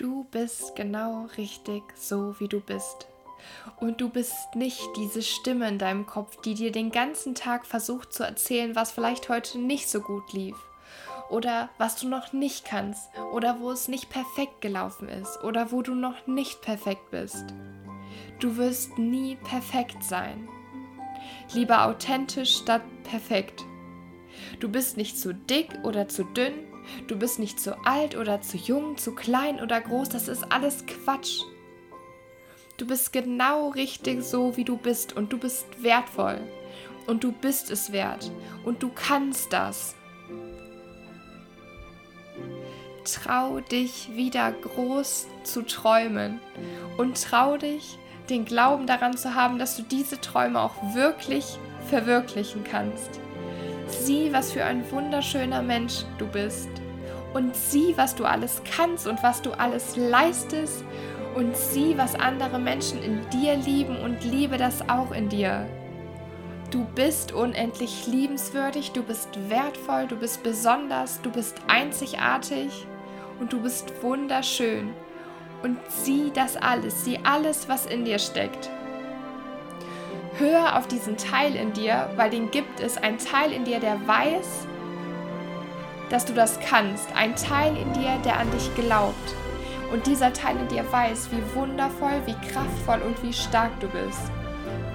Du bist genau richtig so, wie du bist. Und du bist nicht diese Stimme in deinem Kopf, die dir den ganzen Tag versucht zu erzählen, was vielleicht heute nicht so gut lief. Oder was du noch nicht kannst. Oder wo es nicht perfekt gelaufen ist. Oder wo du noch nicht perfekt bist. Du wirst nie perfekt sein. Lieber authentisch statt perfekt. Du bist nicht zu dick oder zu dünn. Du bist nicht zu alt oder zu jung, zu klein oder groß. Das ist alles Quatsch. Du bist genau richtig so, wie du bist und du bist wertvoll und du bist es wert und du kannst das. Trau dich wieder groß zu träumen und trau dich, den Glauben daran zu haben, dass du diese Träume auch wirklich verwirklichen kannst. Sieh, was für ein wunderschöner Mensch du bist und sieh, was du alles kannst und was du alles leistest und sieh, was andere Menschen in dir lieben und liebe das auch in dir. Du bist unendlich liebenswürdig, du bist wertvoll, du bist besonders, du bist einzigartig und du bist wunderschön. Und sieh das alles, sieh alles, was in dir steckt. Hör auf diesen Teil in dir, weil den gibt es, ein Teil in dir, der weiß, dass du das kannst, ein Teil in dir, der an dich glaubt. Und dieser Teil in dir weiß, wie wundervoll, wie kraftvoll und wie stark du bist.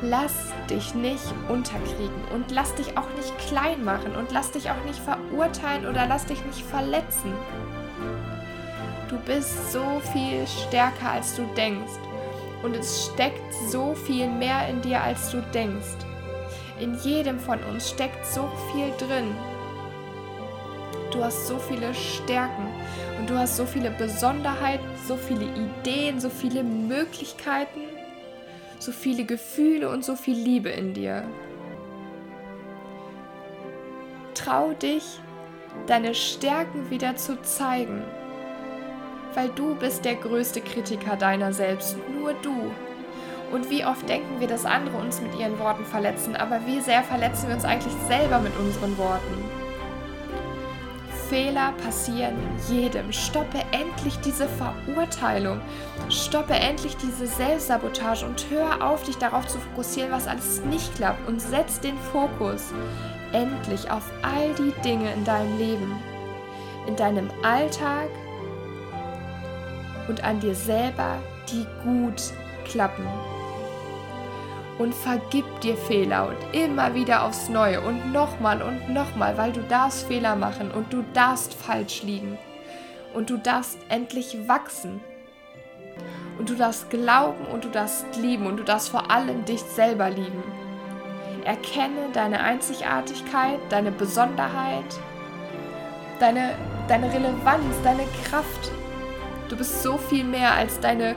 Lass dich nicht unterkriegen und lass dich auch nicht klein machen und lass dich auch nicht verurteilen oder lass dich nicht verletzen. Du bist so viel stärker, als du denkst. Und es steckt so viel mehr in dir, als du denkst. In jedem von uns steckt so viel drin. Du hast so viele Stärken und du hast so viele Besonderheiten, so viele Ideen, so viele Möglichkeiten, so viele Gefühle und so viel Liebe in dir. Trau dich, deine Stärken wieder zu zeigen, weil du bist der größte Kritiker deiner selbst, nur du. Und wie oft denken wir, dass andere uns mit ihren Worten verletzen, aber wie sehr verletzen wir uns eigentlich selber mit unseren Worten? Fehler passieren jedem. Stoppe endlich diese Verurteilung. Stoppe endlich diese Selbstsabotage und hör auf, dich darauf zu fokussieren, was alles nicht klappt und setz den Fokus endlich auf all die Dinge in deinem Leben, in deinem Alltag und an dir selber, die gut klappen und vergib dir Fehler und immer wieder aufs Neue und nochmal und nochmal, weil du darfst Fehler machen und du darfst falsch liegen und du darfst endlich wachsen und du darfst glauben und du darfst lieben und du darfst vor allem dich selber lieben. Erkenne deine Einzigartigkeit, deine Besonderheit, deine, deine Relevanz, deine Kraft. Du bist so viel mehr als deine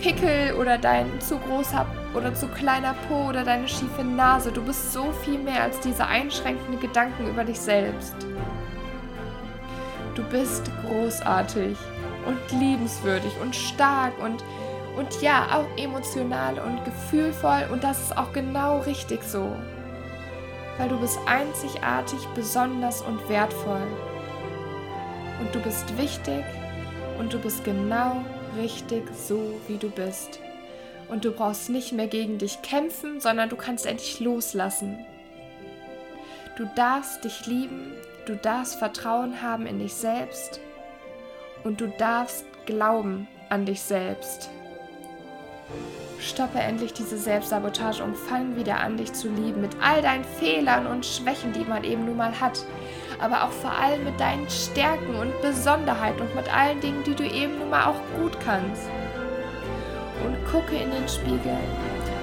Pickel oder dein zu großer oder zu kleiner Po oder deine schiefe Nase. Du bist so viel mehr als diese einschränkenden Gedanken über dich selbst. Du bist großartig und liebenswürdig und stark und, und ja, auch emotional und gefühlvoll und das ist auch genau richtig so. Weil du bist einzigartig, besonders und wertvoll. Und du bist wichtig und du bist genau richtig so, wie du bist. Und du brauchst nicht mehr gegen dich kämpfen, sondern du kannst endlich loslassen. Du darfst dich lieben, du darfst Vertrauen haben in dich selbst und du darfst glauben an dich selbst. Stoppe endlich diese Selbstsabotage und fang wieder an, dich zu lieben mit all deinen Fehlern und Schwächen, die man eben nun mal hat. Aber auch vor allem mit deinen Stärken und Besonderheiten und mit allen Dingen, die du eben nun mal auch gut kannst. Und gucke in den Spiegel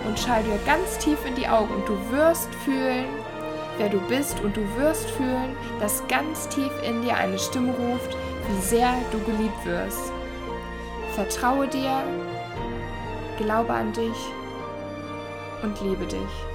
und schau dir ganz tief in die Augen und du wirst fühlen, wer du bist und du wirst fühlen, dass ganz tief in dir eine Stimme ruft, wie sehr du geliebt wirst. Vertraue dir, glaube an dich und liebe dich.